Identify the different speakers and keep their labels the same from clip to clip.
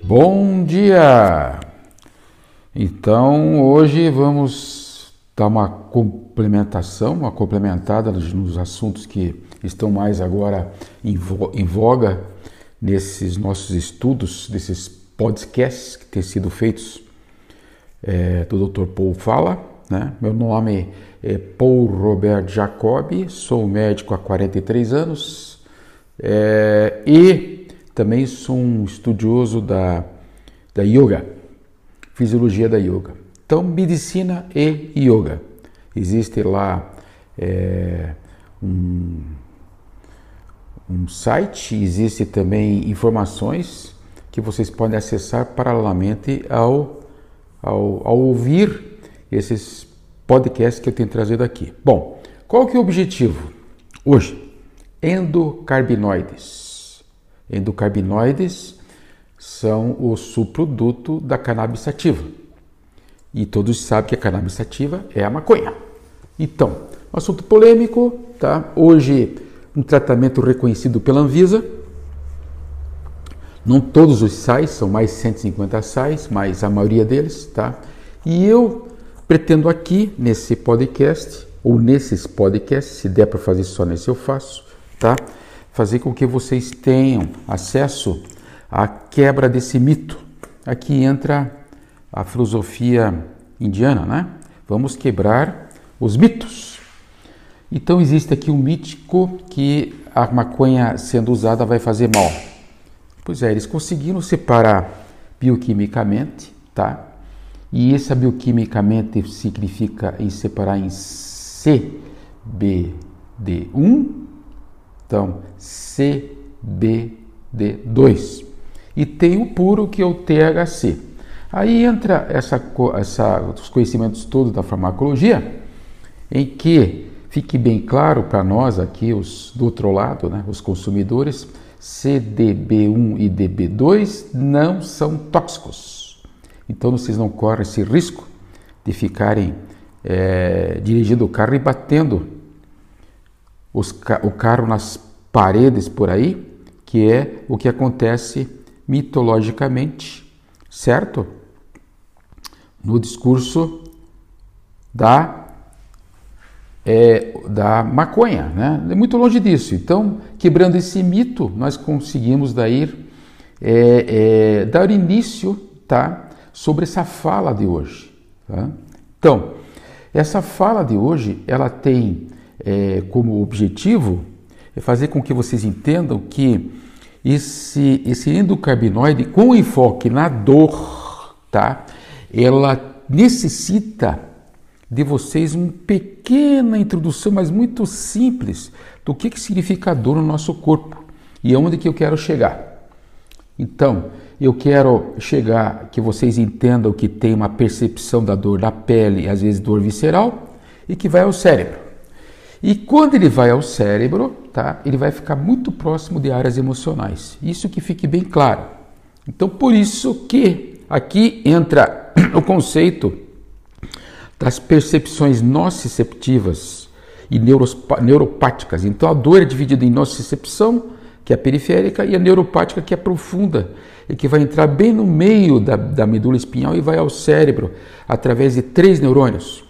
Speaker 1: Bom dia! Então hoje vamos dar uma complementação, uma complementada nos assuntos que estão mais agora em voga nesses nossos estudos, desses podcasts que têm sido feitos é, do Dr. Paul Fala. Né? Meu nome é Paul Robert Jacobi, sou médico há 43 anos é, e também sou um estudioso da, da yoga, fisiologia da yoga. Então, medicina e yoga. Existe lá é, um, um site, existe também informações que vocês podem acessar paralelamente ao, ao, ao ouvir esses podcasts que eu tenho trazido aqui. Bom, qual que é o objetivo hoje? Endocarbinoides. Endocarbinoides são o subproduto da cannabis sativa. E todos sabem que a cannabis sativa é a maconha. Então, um assunto polêmico, tá? Hoje um tratamento reconhecido pela Anvisa. Não todos os sais, são mais 150 sais, mas a maioria deles, tá? E eu pretendo aqui nesse podcast ou nesses podcasts, se der para fazer só nesse eu faço, tá? Fazer com que vocês tenham acesso à quebra desse mito. Aqui entra a filosofia indiana, né? Vamos quebrar os mitos. Então existe aqui um mítico que a maconha sendo usada vai fazer mal. Pois é, eles conseguiram separar bioquimicamente, tá? E essa bioquimicamente significa em separar em CBD1 então, CBD2. E tem o puro que é o THC. Aí entra essa, essa, os conhecimentos todos da farmacologia, em que fique bem claro para nós aqui, os do outro lado, né, os consumidores, CDB1 e DB2 não são tóxicos. Então vocês não correm esse risco de ficarem é, dirigindo o carro e batendo os, o carro nas paredes por aí, que é o que acontece mitologicamente, certo? No discurso da é, da maconha, né? É muito longe disso. Então, quebrando esse mito, nós conseguimos daí é, é, dar início, tá, sobre essa fala de hoje. Tá? Então, essa fala de hoje, ela tem é, como objetivo é fazer com que vocês entendam que esse, esse endocarbinoide, com enfoque na dor, tá? ela necessita de vocês uma pequena introdução, mas muito simples, do que, que significa dor no nosso corpo e aonde que eu quero chegar. Então, eu quero chegar que vocês entendam que tem uma percepção da dor da pele, às vezes dor visceral, e que vai ao cérebro. E quando ele vai ao cérebro, tá, ele vai ficar muito próximo de áreas emocionais. Isso que fique bem claro. Então, por isso que aqui entra o conceito das percepções nociceptivas e neuropáticas. Então, a dor é dividida em nocicepção, que é periférica, e a neuropática, que é profunda, e que vai entrar bem no meio da, da medula espinhal e vai ao cérebro através de três neurônios.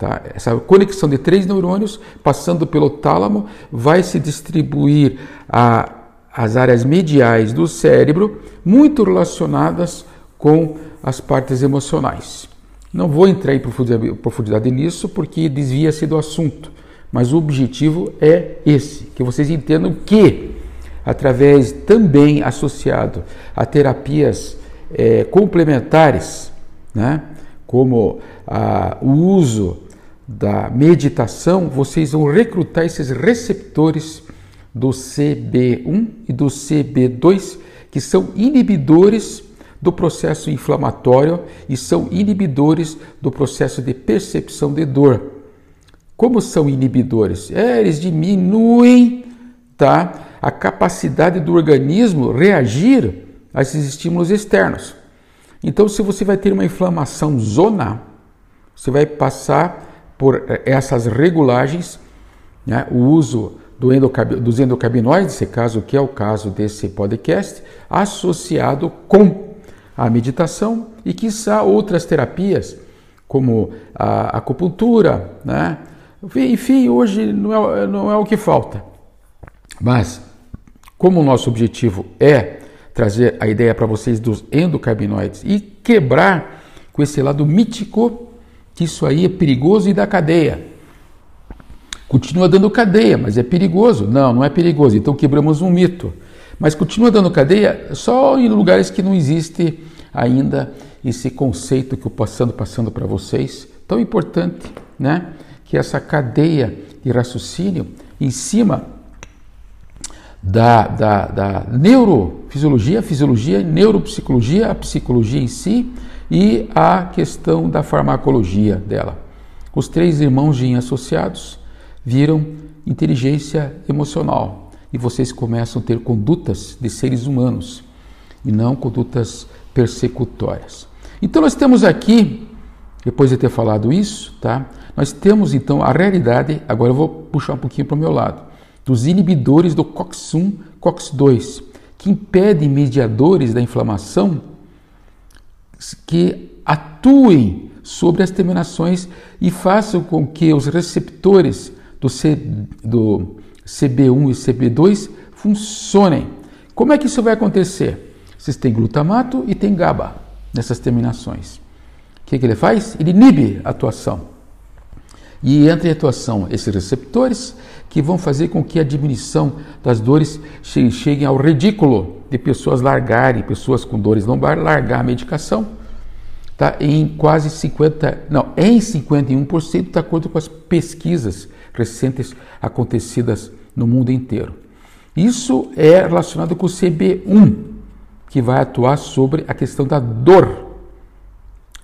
Speaker 1: Tá? Essa conexão de três neurônios, passando pelo tálamo, vai se distribuir a, as áreas mediais do cérebro, muito relacionadas com as partes emocionais. Não vou entrar em profundidade, nisso porque desvia-se do assunto, mas o objetivo é esse: que vocês entendam que, através também associado a terapias é, complementares, né, como a, o uso da meditação, vocês vão recrutar esses receptores do CB1 e do CB2, que são inibidores do processo inflamatório e são inibidores do processo de percepção de dor. Como são inibidores? É, eles diminuem tá, a capacidade do organismo reagir a esses estímulos externos. Então, se você vai ter uma inflamação zona, você vai passar por eh, essas regulagens, né, o uso do endocab, dos endocabinoides, esse caso que é o caso desse podcast, associado com a meditação e, quiçá, outras terapias, como a acupuntura, né? Enfim, hoje não é, não é o que falta. Mas, como o nosso objetivo é trazer a ideia para vocês dos endocarbinoides e quebrar com esse lado mítico que isso aí é perigoso e dá cadeia. Continua dando cadeia, mas é perigoso? Não, não é perigoso. Então quebramos um mito. Mas continua dando cadeia só em lugares que não existe ainda esse conceito que eu passando passando para vocês, tão importante, né? Que essa cadeia de raciocínio em cima da, da, da neurofisiologia, fisiologia, neuropsicologia, a psicologia em si e a questão da farmacologia dela. Os três irmãos Jin associados viram inteligência emocional e vocês começam a ter condutas de seres humanos e não condutas persecutórias. Então nós temos aqui, depois de ter falado isso, tá? Nós temos então a realidade, agora eu vou puxar um pouquinho para o meu lado, dos inibidores do COX-1, COX-2, que impedem mediadores da inflamação que atuem sobre as terminações e façam com que os receptores do, C, do CB1 e CB2 funcionem. Como é que isso vai acontecer? Vocês têm glutamato e tem GABA nessas terminações. O que, que ele faz? Ele inibe a atuação. E entra em atuação esses receptores que vão fazer com que a diminuição das dores chegue ao ridículo de pessoas largarem, pessoas com dores lombar, largar a medicação, tá? em quase 50, não, em 51%, de acordo com as pesquisas recentes acontecidas no mundo inteiro. Isso é relacionado com o CB1, que vai atuar sobre a questão da dor,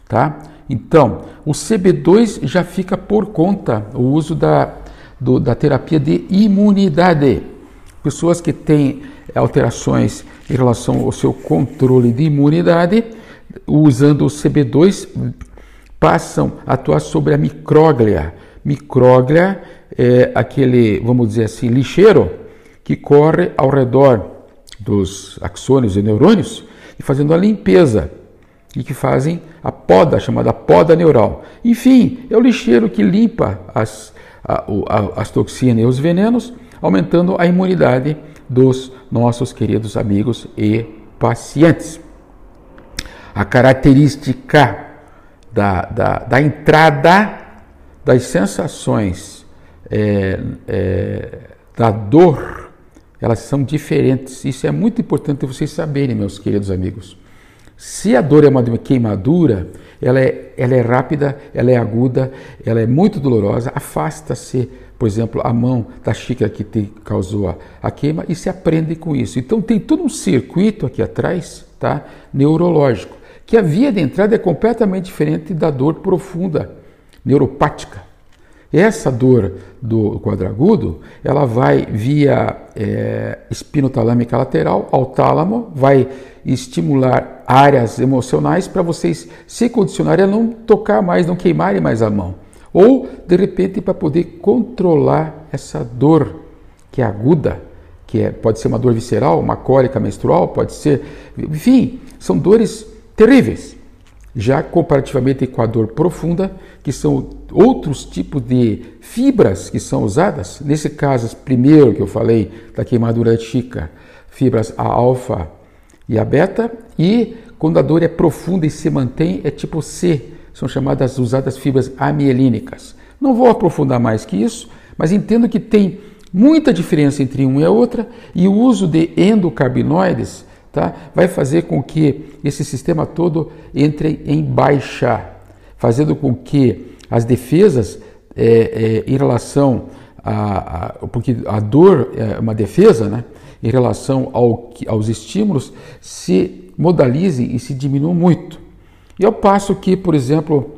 Speaker 1: tá? Então, o CB2 já fica por conta o uso da, do, da terapia de imunidade. Pessoas que têm alterações em relação ao seu controle de imunidade, usando o CB2, passam a atuar sobre a micróglia. Micróglia é aquele, vamos dizer assim, lixeiro que corre ao redor dos axônios e neurônios e fazendo a limpeza e que fazem a poda, chamada poda neural. Enfim, é o lixeiro que limpa as, a, a, as toxinas e os venenos, aumentando a imunidade dos nossos queridos amigos e pacientes. A característica da, da, da entrada das sensações é, é, da dor, elas são diferentes. Isso é muito importante vocês saberem, meus queridos amigos. Se a dor é uma queimadura, ela é, ela é rápida, ela é aguda, ela é muito dolorosa, afasta-se, por exemplo, a mão da xícara que te causou a, a queima e se aprende com isso. Então tem todo um circuito aqui atrás, tá? neurológico, que a via de entrada é completamente diferente da dor profunda, neuropática. Essa dor do quadro agudo, ela vai via é, espinotalâmica lateral ao tálamo, vai estimular áreas emocionais para vocês se condicionarem a não tocar mais, não queimarem mais a mão. Ou, de repente, para poder controlar essa dor que é aguda, que é, pode ser uma dor visceral, uma cólica menstrual, pode ser. Enfim, são dores terríveis. Já comparativamente com a dor profunda, que são outros tipos de fibras que são usadas. Nesse caso, primeiro que eu falei da queimadura chica, fibras a alfa e a beta, e quando a dor é profunda e se mantém, é tipo C, são chamadas usadas fibras amielínicas. Não vou aprofundar mais que isso, mas entendo que tem muita diferença entre uma e a outra, e o uso de endocarbinoides tá, vai fazer com que esse sistema todo entre em baixa, fazendo com que as defesas é, é, em relação a, a, porque a dor é uma defesa, né? em relação ao, aos estímulos se modalizem e se diminuam muito. E ao passo que, por exemplo,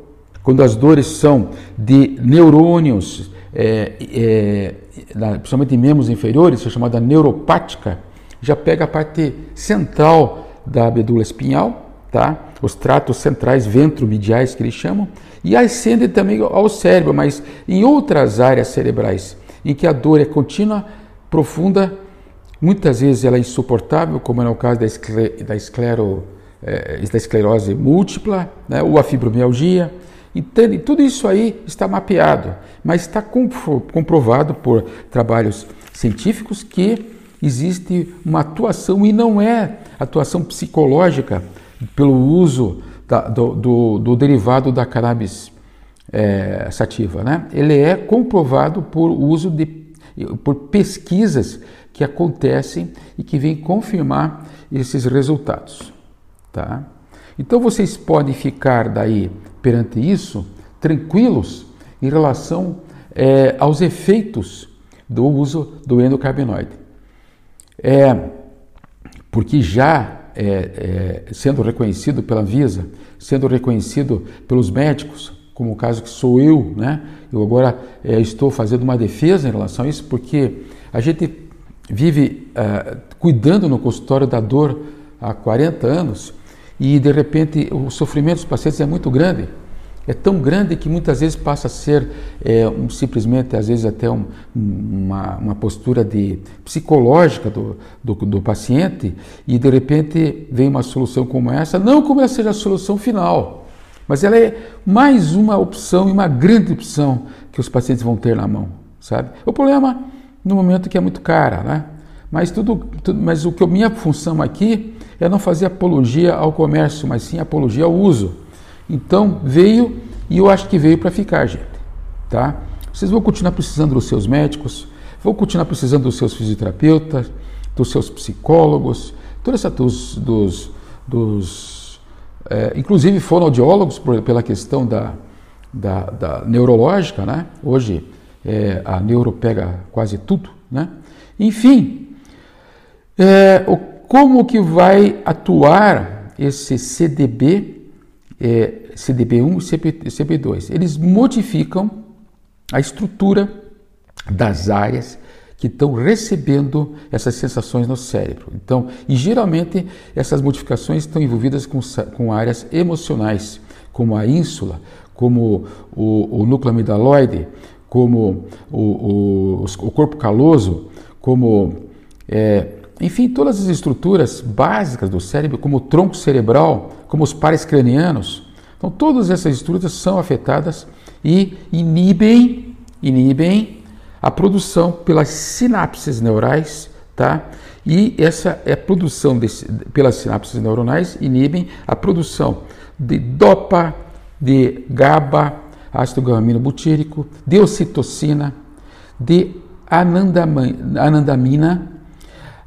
Speaker 1: quando as dores são de neurônios, é, é, principalmente em membros inferiores, é chamada neuropática, já pega a parte central da medula espinhal, tá? os tratos centrais ventromediais que eles chamam, e ascende também ao cérebro, mas em outras áreas cerebrais, em que a dor é contínua profunda, muitas vezes ela é insuportável, como é no caso da, escler da, esclero, é, da esclerose múltipla, né, ou a fibromialgia. Entende? Tudo isso aí está mapeado, mas está comprovado por trabalhos científicos que existe uma atuação e não é atuação psicológica pelo uso da, do, do, do, derivado da cannabis é, sativa. Né? Ele é comprovado por uso de por pesquisas que acontecem e que vêm confirmar esses resultados. Tá? Então vocês podem ficar daí perante isso tranquilos em relação é, aos efeitos do uso do endocarbinoide. É, porque já é, é, sendo reconhecido pela Visa, sendo reconhecido pelos médicos, como o caso que sou eu, né? Eu agora é, estou fazendo uma defesa em relação a isso, porque a gente vive é, cuidando no consultório da dor há 40 anos e de repente o sofrimento dos pacientes é muito grande é tão grande que muitas vezes passa a ser é, um, simplesmente, às vezes até um, uma, uma, postura de, psicológica do, do, do, paciente e de repente vem uma solução como essa, não como essa seja a solução final, mas ela é mais uma opção e uma grande opção que os pacientes vão ter na mão, sabe? O problema no momento que é muito cara, né? Mas tudo, tudo mas o que a minha função aqui é não fazer apologia ao comércio, mas sim apologia ao uso. Então veio e eu acho que veio para ficar, gente. Tá? Vocês vão continuar precisando dos seus médicos, vão continuar precisando dos seus fisioterapeutas, dos seus psicólogos, toda essa dos, dos, dos é, inclusive fonoaudiólogos por, pela questão da, da, da, neurológica, né? Hoje é, a neuro pega quase tudo, né? Enfim, é, o, como que vai atuar esse CDB é, CDB1 e CB2. Eles modificam a estrutura das áreas que estão recebendo essas sensações no cérebro. Então, e geralmente essas modificações estão envolvidas com, com áreas emocionais, como a ínsula, como o, o núcleo amidaloide, como o, o, o corpo caloso, como é, enfim, todas as estruturas básicas do cérebro, como o tronco cerebral, como os pares cranianos. Então, todas essas estruturas são afetadas e inibem, inibem a produção pelas sinapses neurais, tá? E essa é a produção desse, pelas sinapses neuronais inibem a produção de dopa, de GABA, ácido gamma butírico, de ocitocina, de anandamina,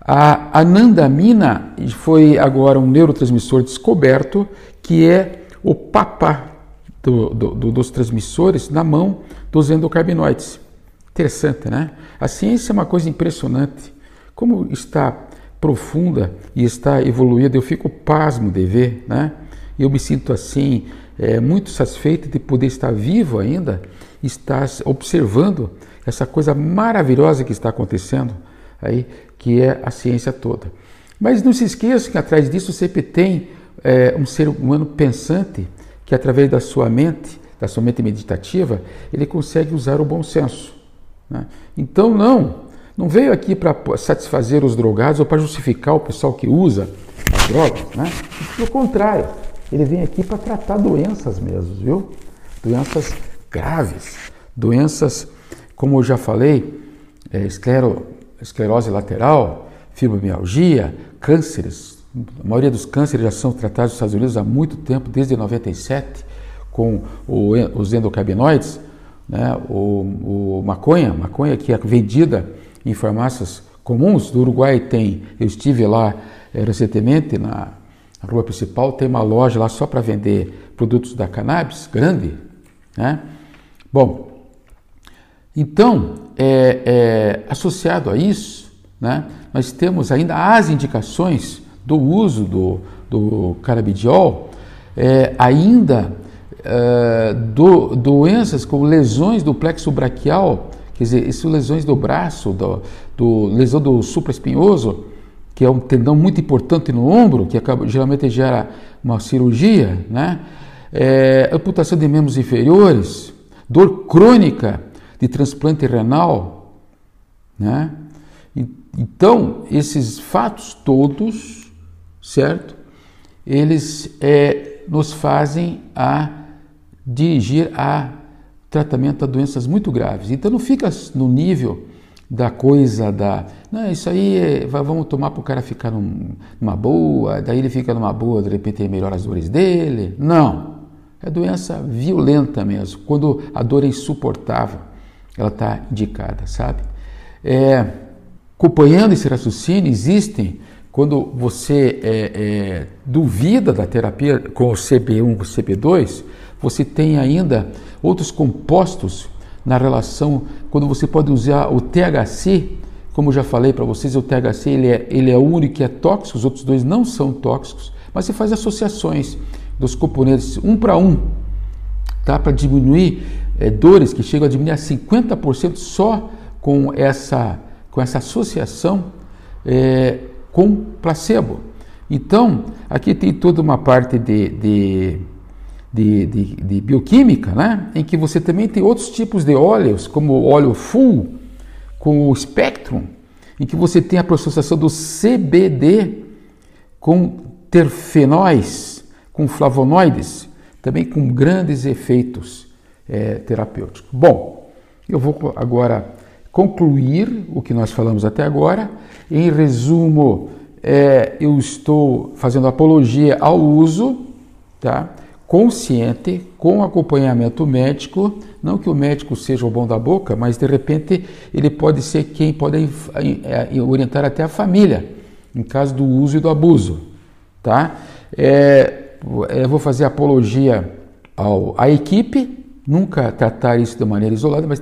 Speaker 1: a anandamina foi agora um neurotransmissor descoberto que é o papá do, do, dos transmissores na mão dos endocarbinoides. Interessante, né? A ciência é uma coisa impressionante. Como está profunda e está evoluída, eu fico pasmo de ver, né? Eu me sinto assim, é, muito satisfeito de poder estar vivo ainda, estar observando essa coisa maravilhosa que está acontecendo aí, que é a ciência toda. Mas não se esqueça que atrás disso sempre tem é, um ser humano pensante que através da sua mente, da sua mente meditativa, ele consegue usar o bom senso. Né? Então não, não veio aqui para satisfazer os drogados ou para justificar o pessoal que usa as drogas, né? Pelo contrário, ele vem aqui para tratar doenças mesmo, viu? Doenças graves, doenças, como eu já falei, é, esclero, esclerose lateral, fibromialgia, cânceres. A maioria dos cânceres já são tratados nos Estados Unidos há muito tempo, desde 97, com o, os endocarbinoides, né? o, o maconha, maconha que é vendida em farmácias comuns. Do Uruguai tem, eu estive lá é, recentemente na rua principal, tem uma loja lá só para vender produtos da cannabis, grande. Né? Bom, então, é, é, associado a isso, né, nós temos ainda as indicações do uso do, do carabidiol, é, ainda é, do, doenças como lesões do plexo braquial, quer dizer, essas lesões do braço, do, do lesão do supraespinhoso, que é um tendão muito importante no ombro, que acaba, geralmente gera uma cirurgia, né? É, amputação de membros inferiores, dor crônica, de transplante renal, né? então, esses fatos todos, certo? Eles é, nos fazem a dirigir a tratamento de doenças muito graves. Então não fica no nível da coisa da. Não, isso aí é, vamos tomar para o cara ficar num, numa boa, daí ele fica numa boa, de repente melhora as dores dele. Não. É doença violenta mesmo. Quando a dor é insuportável, ela está indicada, sabe? É, acompanhando esse raciocínio, existem, quando você é, é, duvida da terapia com o CB1 com o CB2, você tem ainda outros compostos na relação, quando você pode usar o THC, como já falei para vocês, o THC ele é, ele é único que é tóxico, os outros dois não são tóxicos, mas você faz associações dos componentes um para um, tá? para diminuir é, dores que chegam a diminuir a 50% só com essa, com essa associação é, com placebo. Então, aqui tem toda uma parte de, de de, de, de, bioquímica, né? em que você também tem outros tipos de óleos, como o óleo full, com o Spectrum, em que você tem a associação do CBD com terfenóis, com flavonoides, também com grandes efeitos é, terapêuticos. Bom, eu vou agora concluir o que nós falamos até agora. Em resumo, é, eu estou fazendo apologia ao uso, tá? consciente, com acompanhamento médico, não que o médico seja o bom da boca, mas de repente ele pode ser quem pode é, orientar até a família, em caso do uso e do abuso. Tá? É, eu vou fazer apologia ao, à equipe, nunca tratar isso de maneira isolada, mas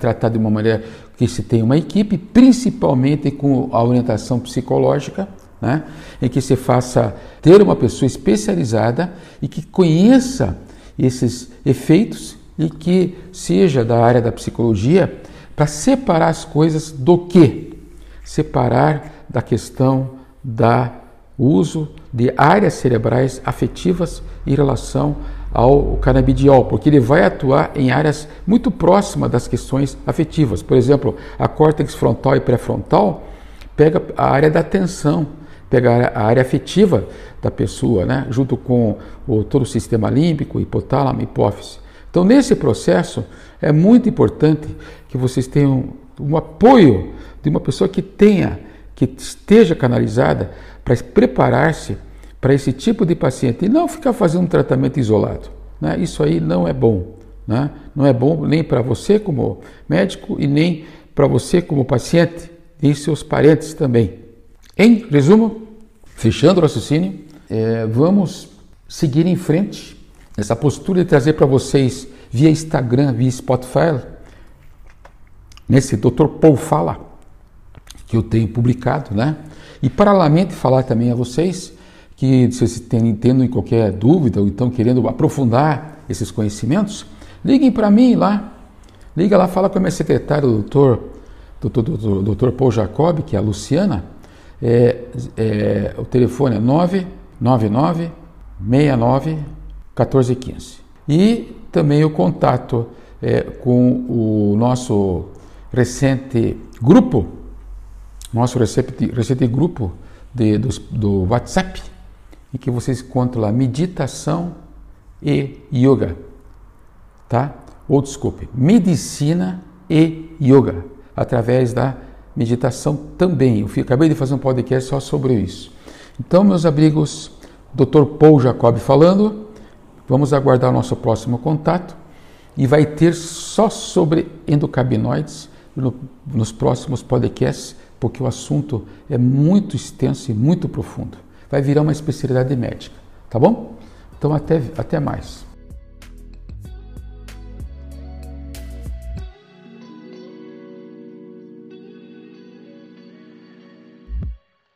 Speaker 1: tratar de uma maneira que se tenha uma equipe, principalmente com a orientação psicológica, né? em que se faça ter uma pessoa especializada e que conheça esses efeitos e que seja da área da psicologia para separar as coisas do que? Separar da questão da uso de áreas cerebrais afetivas em relação ao canabidiol, porque ele vai atuar em áreas muito próximas das questões afetivas. Por exemplo, a córtex frontal e pré-frontal pega a área da atenção, pegar a área afetiva da pessoa, né, junto com o, todo o sistema límbico, hipotálamo, hipófise. Então, nesse processo, é muito importante que vocês tenham um apoio de uma pessoa que tenha, que esteja canalizada para preparar-se para esse tipo de paciente e não ficar fazendo um tratamento isolado. Né? Isso aí não é bom. Né? Não é bom nem para você como médico e nem para você como paciente e seus parentes também. Em resumo, fechando o raciocínio, é, vamos seguir em frente nessa postura de trazer para vocês via Instagram, via Spotify, nesse Dr. Paul Fala, que eu tenho publicado, né? E paralelamente falar também a vocês que se vocês tendo qualquer dúvida ou então querendo aprofundar esses conhecimentos, liguem para mim lá. Liga lá, fala com a minha secretária, o doutor, doutor, doutor, doutor Paul Jacob, que é a Luciana, é, é, o telefone é 999 69 1415. E também o contato é, com o nosso recente grupo, nosso recente, recente grupo de, do, do WhatsApp, em que vocês encontram lá meditação e yoga, tá? Ou desculpe, medicina e yoga, através da meditação também. Eu acabei de fazer um podcast só sobre isso. Então, meus amigos, Dr. Paul Jacob falando, vamos aguardar o nosso próximo contato e vai ter só sobre endocabinoides no, nos próximos podcasts, porque o assunto é muito extenso e muito profundo. Vai virar uma especialidade médica, tá bom? Então, até, até mais.